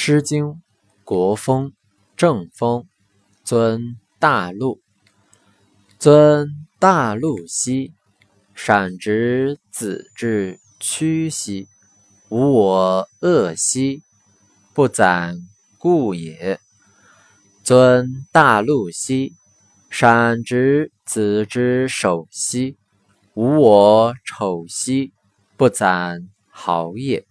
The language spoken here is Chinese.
诗经·国风·正风，尊大陆。尊大陆兮，闪之子之屈兮，无我恶兮，不攒故也。尊大陆兮，闪之子之首兮，无我丑兮，不攒好也。